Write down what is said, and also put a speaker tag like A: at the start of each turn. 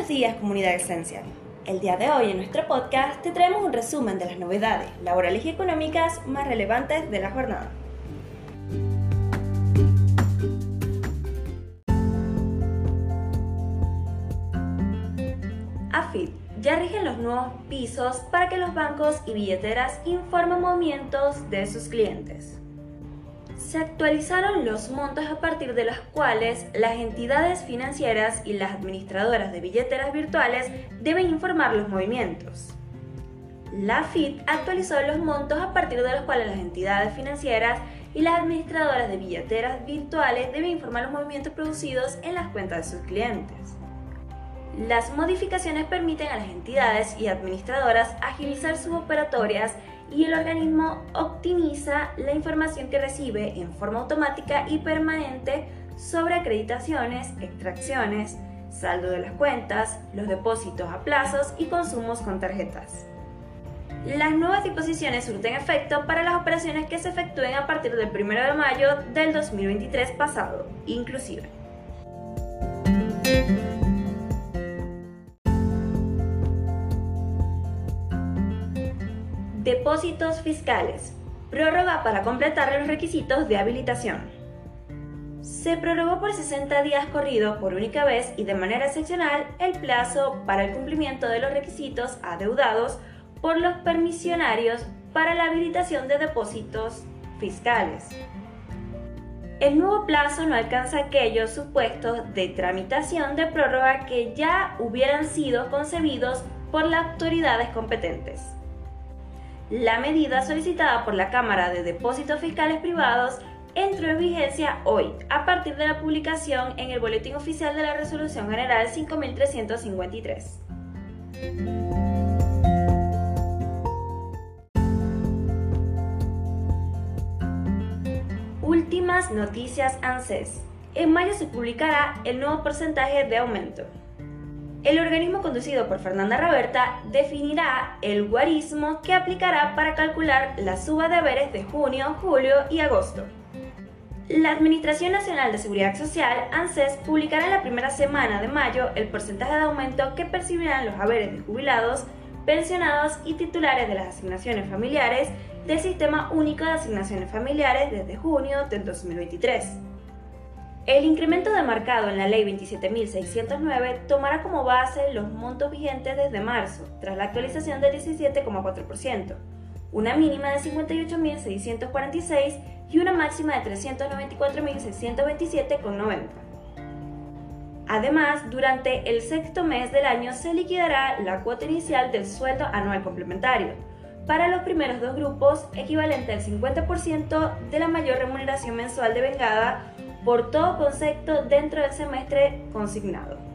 A: Buenos días comunidad Esencial. El día de hoy en nuestro podcast te traemos un resumen de las novedades laborales y económicas más relevantes de la jornada. AFIP ya rigen los nuevos pisos para que los bancos y billeteras informen movimientos de sus clientes se actualizaron los montos a partir de los cuales las entidades financieras y las administradoras de billeteras virtuales deben informar los movimientos. La FIT actualizó los montos a partir de los cuales las entidades financieras y las administradoras de billeteras virtuales deben informar los movimientos producidos en las cuentas de sus clientes. Las modificaciones permiten a las entidades y administradoras agilizar sus operatorias y el organismo optimiza la información que recibe en forma automática y permanente sobre acreditaciones, extracciones, saldo de las cuentas, los depósitos a plazos y consumos con tarjetas. Las nuevas disposiciones surten efecto para las operaciones que se efectúen a partir del 1 de mayo del 2023 pasado, inclusive. Depósitos fiscales. Prórroga para completar los requisitos de habilitación. Se prorrogó por 60 días corrido por única vez y de manera excepcional el plazo para el cumplimiento de los requisitos adeudados por los permisionarios para la habilitación de depósitos fiscales. El nuevo plazo no alcanza aquellos supuestos de tramitación de prórroga que ya hubieran sido concebidos por las autoridades competentes. La medida solicitada por la Cámara de Depósitos Fiscales Privados entró en vigencia hoy, a partir de la publicación en el Boletín Oficial de la Resolución General 5353. Últimas noticias ANSES. En mayo se publicará el nuevo porcentaje de aumento. El organismo conducido por Fernanda Roberta definirá el guarismo que aplicará para calcular la suba de haberes de junio, julio y agosto. La Administración Nacional de Seguridad Social, ANSES, publicará en la primera semana de mayo el porcentaje de aumento que percibirán los haberes de jubilados, pensionados y titulares de las asignaciones familiares del Sistema Único de Asignaciones Familiares desde junio del 2023. El incremento demarcado en la Ley 27.609 tomará como base los montos vigentes desde marzo, tras la actualización del 17,4%, una mínima de 58.646 y una máxima de 394.627,90. Además, durante el sexto mes del año se liquidará la cuota inicial del sueldo anual complementario, para los primeros dos grupos equivalente al 50% de la mayor remuneración mensual de vengada por todo concepto dentro del semestre consignado.